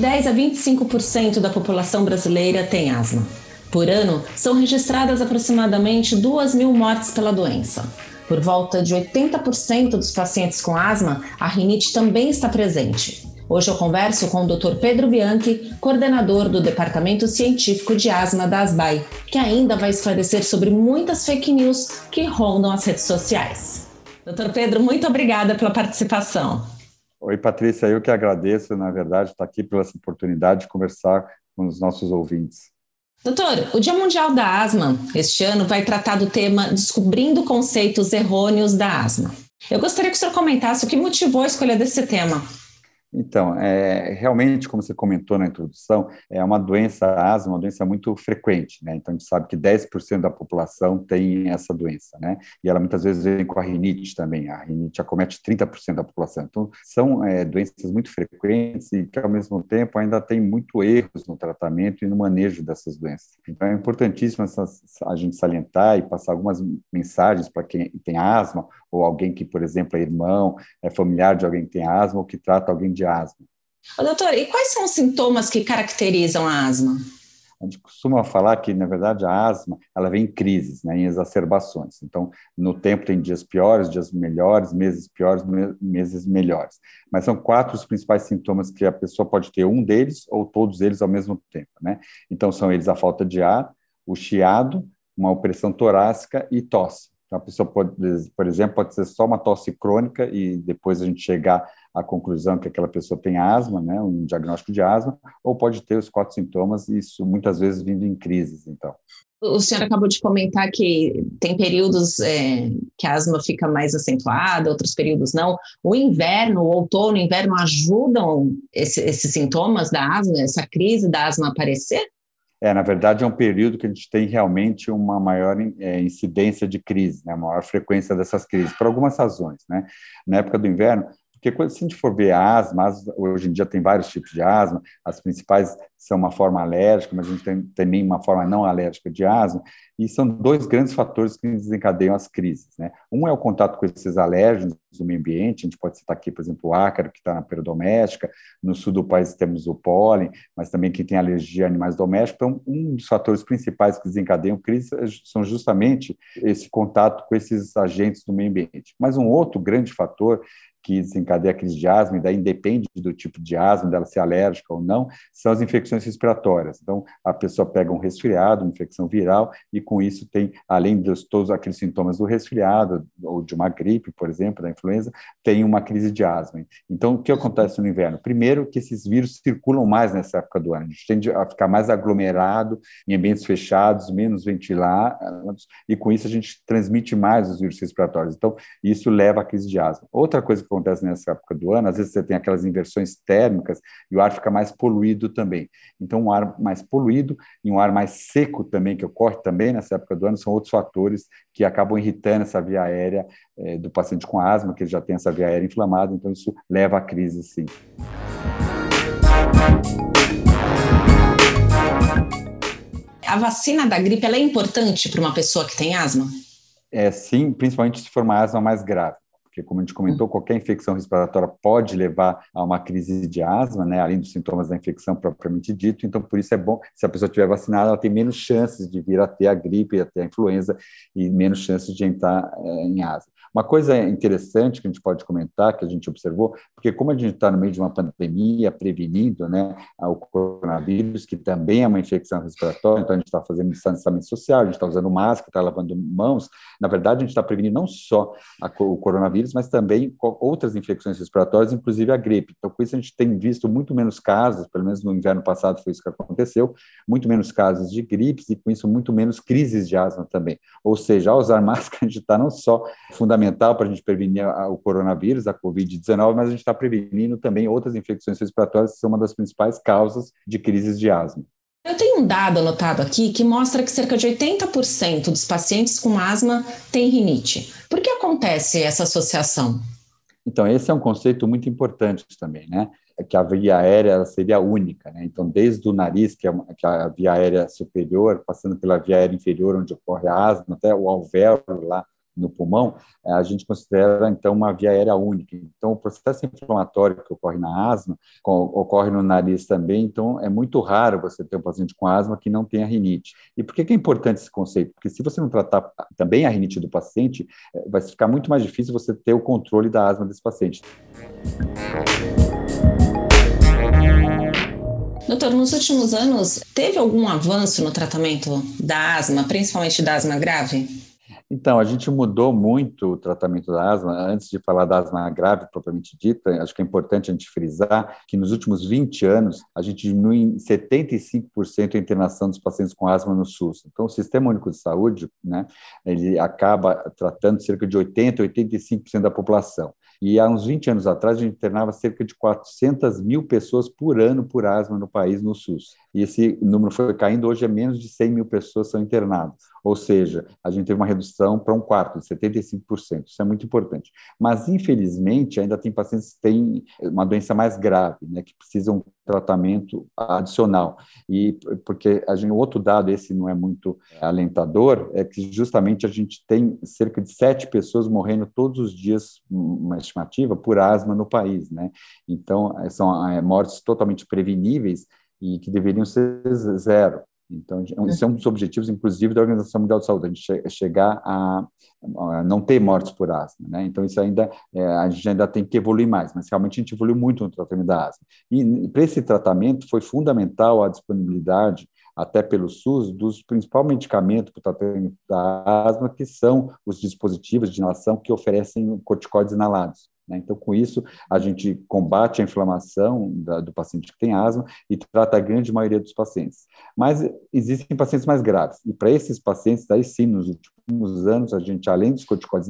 10 a 25% da população brasileira tem asma. Por ano, são registradas aproximadamente 2 mil mortes pela doença. Por volta de 80% dos pacientes com asma, a rinite também está presente. Hoje eu converso com o Dr. Pedro Bianchi, coordenador do Departamento Científico de Asma da ASBAI, que ainda vai esclarecer sobre muitas fake news que rondam as redes sociais. Doutor Pedro, muito obrigada pela participação. Oi, Patrícia, eu que agradeço, na verdade, estar aqui pela oportunidade de conversar com os nossos ouvintes. Doutor, o Dia Mundial da Asma este ano vai tratar do tema Descobrindo conceitos errôneos da asma. Eu gostaria que o senhor comentasse o que motivou a escolha desse tema. Então, é, realmente, como você comentou na introdução, é uma doença, a asma, uma doença muito frequente, né? Então, a gente sabe que 10% da população tem essa doença, né? E ela muitas vezes vem com a rinite também. A rinite acomete 30% da população. Então, são é, doenças muito frequentes e que, ao mesmo tempo, ainda tem muito erros no tratamento e no manejo dessas doenças. Então, é importantíssimo a gente salientar e passar algumas mensagens para quem tem asma ou alguém que, por exemplo, é irmão, é familiar de alguém que tem asma ou que trata alguém de asma. Ô, doutor, e quais são os sintomas que caracterizam a asma? A gente costuma falar que, na verdade, a asma ela vem em crises, né, em exacerbações. Então, no tempo tem dias piores, dias melhores, meses piores, meses melhores. Mas são quatro os principais sintomas que a pessoa pode ter, um deles ou todos eles ao mesmo tempo. Né? Então, são eles a falta de ar, o chiado, uma opressão torácica e tosse. Então, a pessoa pode, por exemplo, pode ser só uma tosse crônica e depois a gente chegar à conclusão que aquela pessoa tem asma, né, um diagnóstico de asma, ou pode ter os quatro sintomas, e isso muitas vezes vindo em crises, então. O senhor acabou de comentar que tem períodos é, que a asma fica mais acentuada, outros períodos não. O inverno, o outono, o inverno ajudam esse, esses sintomas da asma, essa crise da asma aparecer? É, na verdade, é um período que a gente tem realmente uma maior é, incidência de crise, né, maior frequência dessas crises, por algumas razões. Né? Na época do inverno, porque quando, se a gente for ver a asma, hoje em dia tem vários tipos de asma, as principais são uma forma alérgica, mas a gente tem também uma forma não alérgica de asma, e são dois grandes fatores que desencadeiam as crises. Né? Um é o contato com esses alérgenos do meio ambiente, a gente pode citar aqui, por exemplo, o ácaro, que está na peridoméstica, no sul do país temos o pólen, mas também quem tem alergia a animais domésticos. Então, um dos fatores principais que desencadeiam crises são justamente esse contato com esses agentes do meio ambiente. Mas um outro grande fator que desencadeia a crise de asma, e daí independe do tipo de asma, dela ser alérgica ou não, são as infecções respiratórias. Então, a pessoa pega um resfriado, uma infecção viral, e com isso tem, além de todos aqueles sintomas do resfriado, ou de uma gripe, por exemplo, da influenza, tem uma crise de asma. Então, o que acontece no inverno? Primeiro, que esses vírus circulam mais nessa época do ano. A gente tende a ficar mais aglomerado em ambientes fechados, menos ventilados, e com isso a gente transmite mais os vírus respiratórios. Então, isso leva à crise de asma. Outra coisa que acontece nessa época do ano, às vezes você tem aquelas inversões térmicas e o ar fica mais poluído também. Então, um ar mais poluído e um ar mais seco também, que ocorre também nessa época do ano, são outros fatores que acabam irritando essa via aérea é, do paciente com asma, que ele já tem essa via aérea inflamada, então isso leva à crise, sim. A vacina da gripe é importante para uma pessoa que tem asma? É sim, principalmente se for uma asma mais grave porque, como a gente comentou, hum. qualquer infecção respiratória pode levar a uma crise de asma, né, além dos sintomas da infecção propriamente dito. Então, por isso é bom, se a pessoa estiver vacinada, ela tem menos chances de vir a ter a gripe, a ter a influenza e menos chances de entrar é, em asma. Uma coisa interessante que a gente pode comentar, que a gente observou, porque como a gente está no meio de uma pandemia, prevenindo né, o coronavírus, que também é uma infecção respiratória, então a gente está fazendo distanciamento social, a gente está usando máscara, está lavando mãos, na verdade a gente está prevenindo não só a, o coronavírus, mas também outras infecções respiratórias, inclusive a gripe. Então com isso a gente tem visto muito menos casos, pelo menos no inverno passado foi isso que aconteceu, muito menos casos de gripes e com isso muito menos crises de asma também. Ou seja, ao usar máscara a gente está não só fundamentalmente fundamental para a gente prevenir o coronavírus, a Covid-19, mas a gente está prevenindo também outras infecções respiratórias que são uma das principais causas de crises de asma. Eu tenho um dado anotado aqui que mostra que cerca de 80% dos pacientes com asma têm rinite. Por que acontece essa associação? Então, esse é um conceito muito importante também, né? É que a via aérea seria única, né? Então, desde o nariz, que é, que é a via aérea superior, passando pela via aérea inferior, onde ocorre a asma, até o alvéolo lá no pulmão, a gente considera, então, uma via aérea única. Então, o processo inflamatório que ocorre na asma ocorre no nariz também, então é muito raro você ter um paciente com asma que não tenha rinite. E por que é importante esse conceito? Porque se você não tratar também a rinite do paciente, eh, vai ficar muito mais difícil você ter o controle da asma desse paciente. Doutor, nos últimos anos, teve algum avanço no tratamento da asma, principalmente da asma grave? Então, a gente mudou muito o tratamento da asma. Antes de falar da asma grave propriamente dita, acho que é importante a gente frisar que nos últimos 20 anos, a gente diminui em 75% a internação dos pacientes com asma no SUS. Então, o Sistema Único de Saúde, né, ele acaba tratando cerca de 80%, 85% da população. E há uns 20 anos atrás, a gente internava cerca de 400 mil pessoas por ano por asma no país, no SUS. E esse número foi caindo, hoje é menos de 100 mil pessoas são internadas. Ou seja, a gente teve uma redução para um quarto, de 75%. Isso é muito importante. Mas, infelizmente, ainda tem pacientes que têm uma doença mais grave, né, que precisam tratamento adicional. E porque a gente, outro dado, esse não é muito alentador, é que justamente a gente tem cerca de sete pessoas morrendo todos os dias, uma estimativa, por asma no país. Né? Então, são é, mortes totalmente preveníveis e que deveriam ser zero. Então, esse é um dos objetivos, inclusive, da Organização Mundial de Saúde, a gente chegar a, a não ter mortes por asma. Né? Então, isso ainda, é, a gente ainda tem que evoluir mais, mas realmente a gente evoluiu muito no tratamento da asma. E para esse tratamento foi fundamental a disponibilidade, até pelo SUS, dos principais medicamentos para o tratamento da asma, que são os dispositivos de inalação que oferecem corticóides inalados. Né? Então, com isso, a gente combate a inflamação da, do paciente que tem asma e trata a grande maioria dos pacientes. Mas existem pacientes mais graves, e para esses pacientes, aí sim, nos últimos anos, a gente, além dos corticoides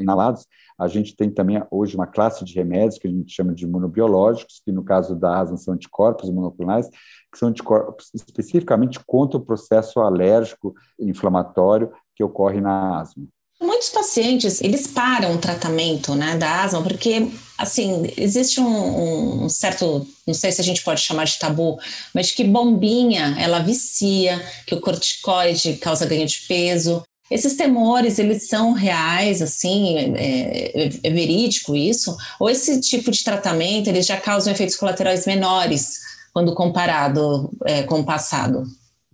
inalados, a gente tem também hoje uma classe de remédios que a gente chama de imunobiológicos, que no caso da asma são anticorpos monoclonais, que são anticorpos especificamente contra o processo alérgico inflamatório que ocorre na asma. Muitos pacientes, eles param o tratamento né, da asma porque, assim, existe um, um, certo, não sei se a gente pode chamar de tabu, mas que bombinha, ela vicia, que o corticoide causa ganho de peso. Esses temores, eles são reais, assim, é, é, é verídico isso? Ou esse tipo de tratamento, eles já causam efeitos colaterais menores quando comparado é, com o passado?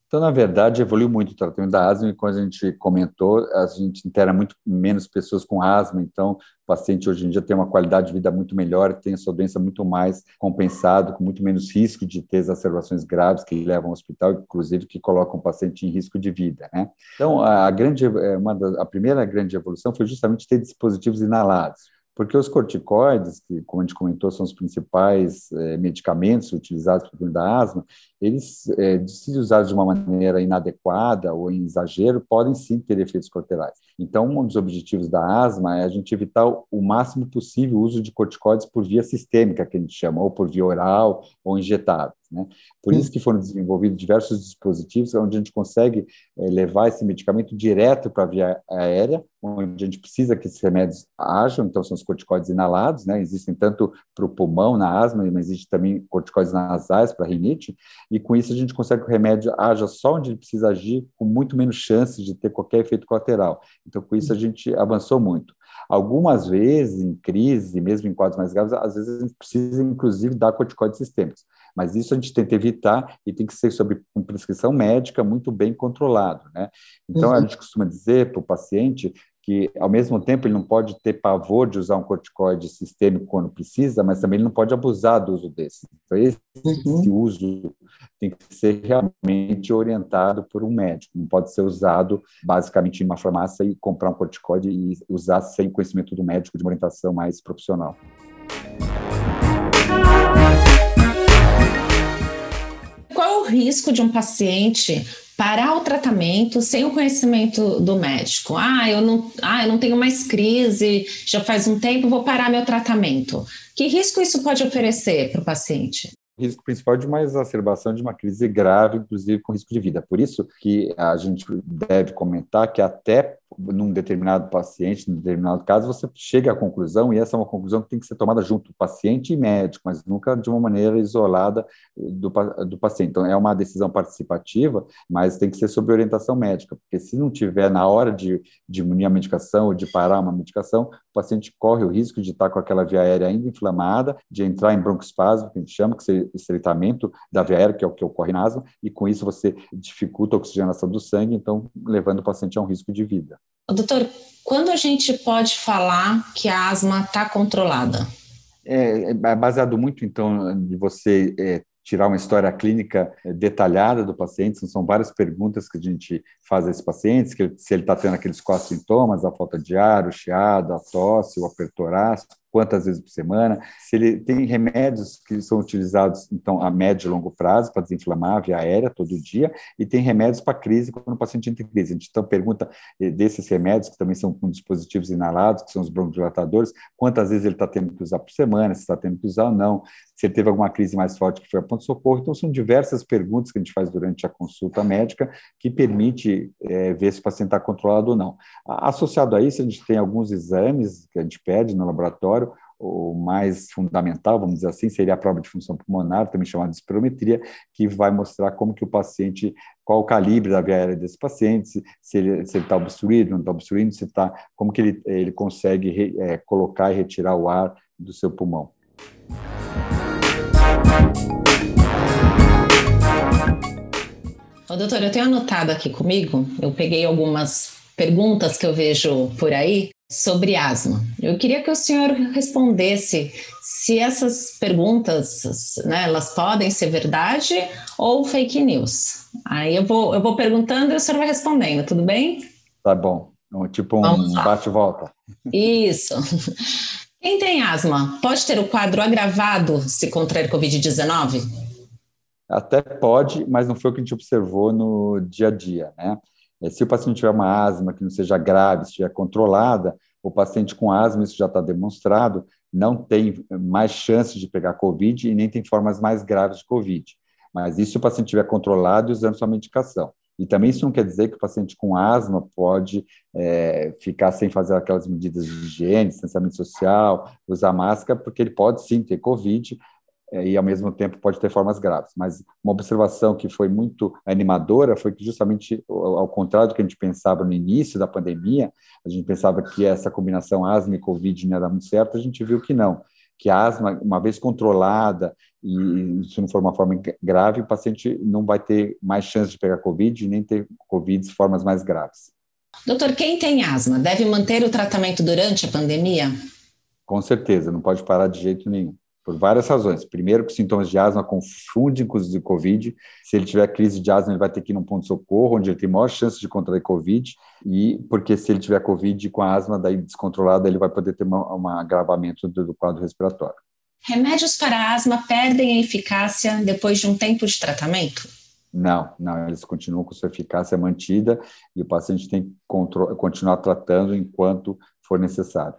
Então, na verdade, evoluiu muito o tratamento da asma e, como a gente comentou, a gente interna muito menos pessoas com asma, então o paciente hoje em dia tem uma qualidade de vida muito melhor, tem a sua doença muito mais compensado, com muito menos risco de ter exacerbações graves que levam ao hospital, inclusive que colocam o paciente em risco de vida. Né? Então, a, grande, é, uma a primeira grande evolução foi justamente ter dispositivos inalados porque os corticoides, que, como a gente comentou, são os principais é, medicamentos utilizados para o da asma, eles, é, se usados de uma maneira inadequada ou em exagero, podem sim ter efeitos colaterais. Então, um dos objetivos da asma é a gente evitar o máximo possível o uso de corticoides por via sistêmica, que a gente chama, ou por via oral ou injetável. Né? Por isso que foram desenvolvidos diversos dispositivos onde a gente consegue é, levar esse medicamento direto para a via aérea, onde a gente precisa que esses remédios ajam, então são os corticoides inalados, né? existem tanto para o pulmão, na asma, mas existe também corticoides nasais para rinite, e com isso a gente consegue que o remédio haja só onde ele precisa agir, com muito menos chances de ter qualquer efeito colateral. Então, com isso a gente avançou muito. Algumas vezes, em crise, mesmo em quadros mais graves, às vezes a gente precisa, inclusive, dar corticoides sistêmicos. Mas isso a gente tenta evitar e tem que ser sob prescrição médica muito bem controlado. Né? Então, uhum. a gente costuma dizer para o paciente que, ao mesmo tempo, ele não pode ter pavor de usar um corticoide sistêmico quando precisa, mas também ele não pode abusar do uso desse. Então, esse, uhum. uso tem que ser realmente orientado por um médico, não pode ser usado basicamente em uma farmácia e comprar um corticoide e usar sem conhecimento do médico de uma orientação mais profissional. Qual é o risco de um paciente parar o tratamento sem o conhecimento do médico. Ah, eu não, ah, eu não tenho mais crise, já faz um tempo, vou parar meu tratamento. Que risco isso pode oferecer para o paciente? Risco principal de uma exacerbação de uma crise grave, inclusive com risco de vida. Por isso que a gente deve comentar que até num determinado paciente, num determinado caso, você chega à conclusão, e essa é uma conclusão que tem que ser tomada junto, paciente e médico, mas nunca de uma maneira isolada do, do paciente. Então, é uma decisão participativa, mas tem que ser sob orientação médica, porque se não tiver na hora de diminuir a medicação ou de parar uma medicação, paciente corre o risco de estar com aquela via aérea ainda inflamada, de entrar em broncoespasmo, que a gente chama, que é estreitamento da via aérea, que é o que ocorre na asma, e com isso você dificulta a oxigenação do sangue, então levando o paciente a um risco de vida. Doutor, quando a gente pode falar que a asma está controlada? É, é, baseado muito, então, de você é, tirar uma história clínica é, detalhada do paciente, são várias perguntas que a gente faz a esses pacientes, que se ele está tendo aqueles quatro sintomas, a falta de ar, o chiado, a tosse, o aperto torácico, quantas vezes por semana, se ele tem remédios que são utilizados, então, a médio e longo prazo para desinflamar a via aérea todo dia, e tem remédios para crise quando o paciente entra em crise. A gente então pergunta eh, desses remédios, que também são com dispositivos inalados, que são os broncodilatadores, quantas vezes ele está tendo que usar por semana, se está tendo que usar ou não, se ele teve alguma crise mais forte que foi a ponto-socorro. Então, são diversas perguntas que a gente faz durante a consulta médica que permite é, ver se o paciente está controlado ou não. Associado a isso, a gente tem alguns exames que a gente pede no laboratório, o mais fundamental, vamos dizer assim, seria a prova de função pulmonar, também chamada de espirometria, que vai mostrar como que o paciente, qual o calibre da via aérea desse paciente, se, ele está obstruído, não está obstruindo, se está, como que ele, ele consegue re, é, colocar e retirar o ar do seu pulmão. Ô, doutor, eu tenho anotado aqui comigo, eu peguei algumas perguntas que eu vejo por aí sobre asma. Eu queria que o senhor respondesse se essas perguntas, né, elas podem ser verdade ou fake news. Aí eu vou, eu vou perguntando e o senhor vai respondendo, tudo bem? Tá bom. Tipo um bate-volta. Isso. Quem tem asma pode ter o quadro agravado se contrair Covid-19? Até pode, mas não foi o que a gente observou no dia a dia, né? É, se o paciente tiver uma asma que não seja grave, estiver controlada, o paciente com asma, isso já está demonstrado, não tem mais chances de pegar Covid e nem tem formas mais graves de Covid. Mas isso se o paciente estiver controlado e usando sua medicação. E também isso não quer dizer que o paciente com asma pode é, ficar sem fazer aquelas medidas de higiene, distanciamento social, usar máscara, porque ele pode sim ter Covid, e ao mesmo tempo pode ter formas graves. Mas uma observação que foi muito animadora foi que justamente ao contrário do que a gente pensava no início da pandemia, a gente pensava que essa combinação asma e covid não ia dar muito certo, a gente viu que não, que a asma, uma vez controlada e se não for uma forma grave, o paciente não vai ter mais chance de pegar covid nem ter covid de formas mais graves. Doutor, quem tem asma deve manter o tratamento durante a pandemia? Com certeza, não pode parar de jeito nenhum por várias razões. Primeiro, que sintomas de asma confundem com os de Covid. Se ele tiver crise de asma, ele vai ter que ir num ponto-socorro, onde ele tem maior chance de contrair Covid, e porque se ele tiver Covid com a asma daí descontrolada, ele vai poder ter um agravamento do, do quadro respiratório. Remédios para asma perdem a eficácia depois de um tempo de tratamento? Não, não, eles continuam com sua eficácia mantida e o paciente tem que continuar tratando enquanto for necessário.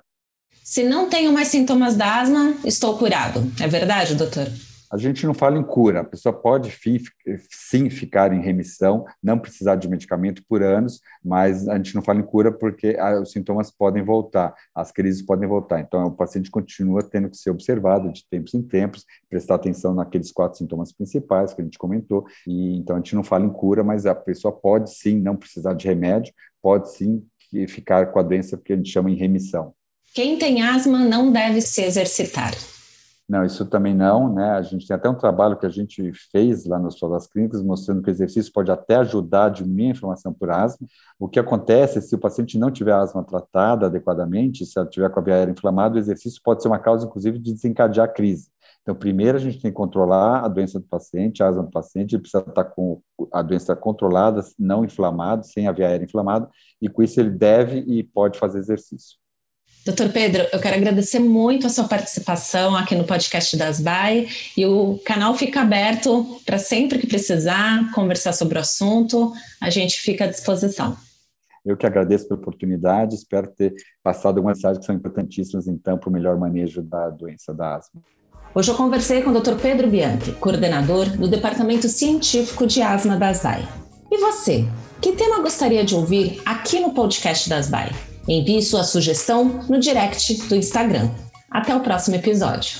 Se não tenho mais sintomas da asma, estou curado. É verdade, doutor? A gente não fala em cura, a pessoa pode sim ficar em remissão, não precisar de medicamento por anos, mas a gente não fala em cura porque os sintomas podem voltar, as crises podem voltar. Então, o paciente continua tendo que ser observado de tempos em tempos, prestar atenção naqueles quatro sintomas principais que a gente comentou. E então a gente não fala em cura, mas a pessoa pode sim não precisar de remédio, pode sim ficar com a doença que a gente chama em remissão. Quem tem asma não deve se exercitar. Não, isso também não, né? A gente tem até um trabalho que a gente fez lá nas das clínicas mostrando que o exercício pode até ajudar a diminuir a inflamação por asma. O que acontece se o paciente não tiver asma tratada adequadamente, se ela tiver com a via aérea inflamada, o exercício pode ser uma causa, inclusive, de desencadear a crise. Então, primeiro a gente tem que controlar a doença do paciente, a asma do paciente, ele precisa estar com a doença controlada, não inflamado, sem a via aérea inflamada, e com isso ele deve e pode fazer exercício. Doutor Pedro, eu quero agradecer muito a sua participação aqui no podcast das BAE e o canal fica aberto para sempre que precisar conversar sobre o assunto, a gente fica à disposição. Eu que agradeço pela oportunidade, espero ter passado algumas mensagens que são importantíssimas, então, para o melhor manejo da doença da asma. Hoje eu conversei com o Dr. Pedro Bianchi, coordenador do Departamento Científico de Asma da ASAI. E você? Que tema gostaria de ouvir aqui no podcast das BAE? Envie sua sugestão no direct do Instagram. Até o próximo episódio.